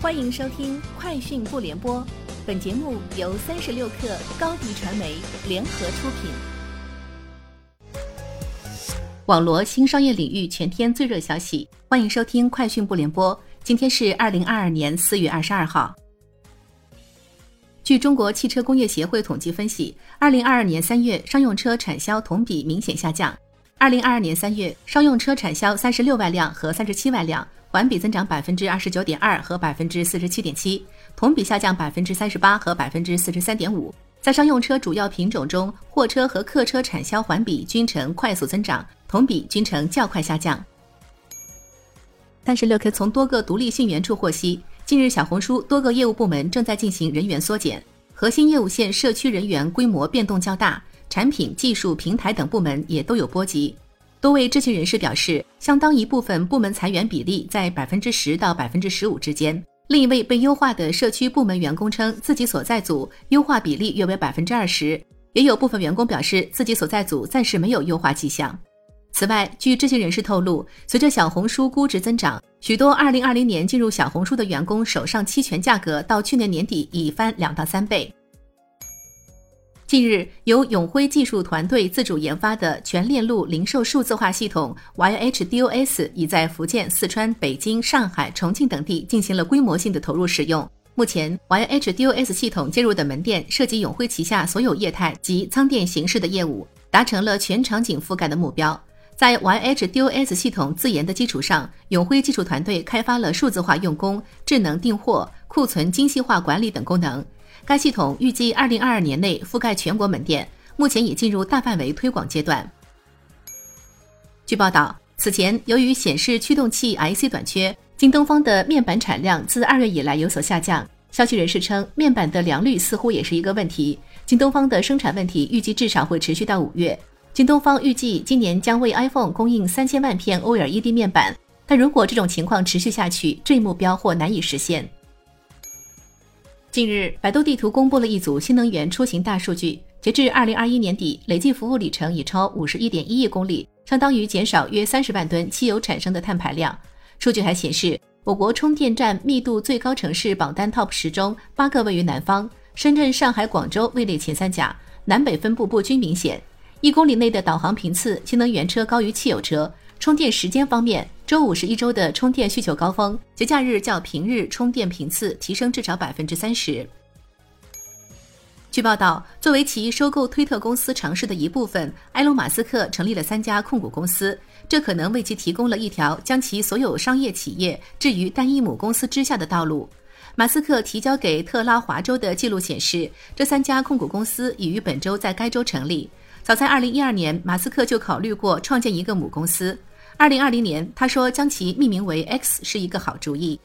欢迎收听《快讯不联播》，本节目由三十六克高低传媒联合出品。网罗新商业领域全天最热消息，欢迎收听《快讯不联播》。今天是二零二二年四月二十二号。据中国汽车工业协会统计分析，二零二二年三月商用车产销同比明显下降。二零二二年三月商用车产销三十六万辆和三十七万辆。环比增长百分之二十九点二和百分之四十七点七，同比下降百分之三十八和百分之四十三点五。在商用车主要品种中，货车和客车产销环比均呈快速增长，同比均呈较快下降。三十六氪从多个独立信源处获悉，近日小红书多个业务部门正在进行人员缩减，核心业务线社区人员规模变动较大，产品、技术、平台等部门也都有波及。多位知情人士表示，相当一部分部门裁员比例在百分之十到百分之十五之间。另一位被优化的社区部门员工称，自己所在组优化比例约为百分之二十。也有部分员工表示，自己所在组暂时没有优化迹象。此外，据知情人士透露，随着小红书估值增长，许多二零二零年进入小红书的员工手上期权价格到去年年底已翻两到三倍。近日，由永辉技术团队自主研发的全链路零售数字化系统 YHDOS 已在福建、四川、北京、上海、重庆等地进行了规模性的投入使用。目前，YHDOS 系统接入的门店涉及永辉旗下所有业态及仓店形式的业务，达成了全场景覆盖的目标。在 YHDOS 系统自研的基础上，永辉技术团队开发了数字化用工、智能订货、库存精细化管理等功能。该系统预计二零二二年内覆盖全国门店，目前已进入大范围推广阶段。据报道，此前由于显示驱动器 IC 短缺，京东方的面板产量自二月以来有所下降。消息人士称，面板的良率似乎也是一个问题。京东方的生产问题预计至少会持续到五月。京东方预计今年将为 iPhone 供应三千万片 OLED 面板，但如果这种情况持续下去，这一目标或难以实现。近日，百度地图公布了一组新能源出行大数据。截至二零二一年底，累计服务里程已超五十一点一亿公里，相当于减少约三十万吨汽油产生的碳排量。数据还显示，我国充电站密度最高城市榜单 TOP 十中，八个位于南方，深圳、上海、广州位列前三甲，南北分布不均明显。一公里内的导航频次，新能源车高于汽油车。充电时间方面，周五是一周的充电需求高峰，节假日较平日充电频次提升至少百分之三十。据报道，作为其收购推特公司尝试的一部分，埃隆·马斯克成立了三家控股公司，这可能为其提供了一条将其所有商业企业置于单一母公司之下的道路。马斯克提交给特拉华州的记录显示，这三家控股公司已于本周在该州成立。早在二零一二年，马斯克就考虑过创建一个母公司。二零二零年，他说将其命名为 X 是一个好主意。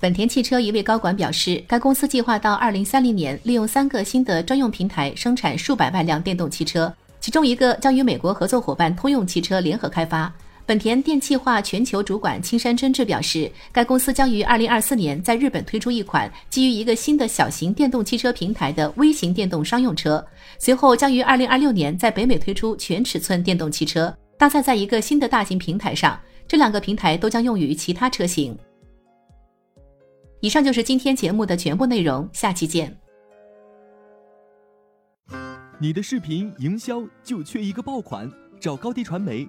本田汽车一位高管表示，该公司计划到二零三零年利用三个新的专用平台生产数百万辆电动汽车，其中一个将与美国合作伙伴通用汽车联合开发。本田电气化全球主管青山真志表示，该公司将于二零二四年在日本推出一款基于一个新的小型电动汽车平台的微型电动商用车，随后将于二零二六年在北美推出全尺寸电动汽车。搭载在一个新的大型平台上，这两个平台都将用于其他车型。以上就是今天节目的全部内容，下期见。你的视频营销就缺一个爆款，找高低传媒，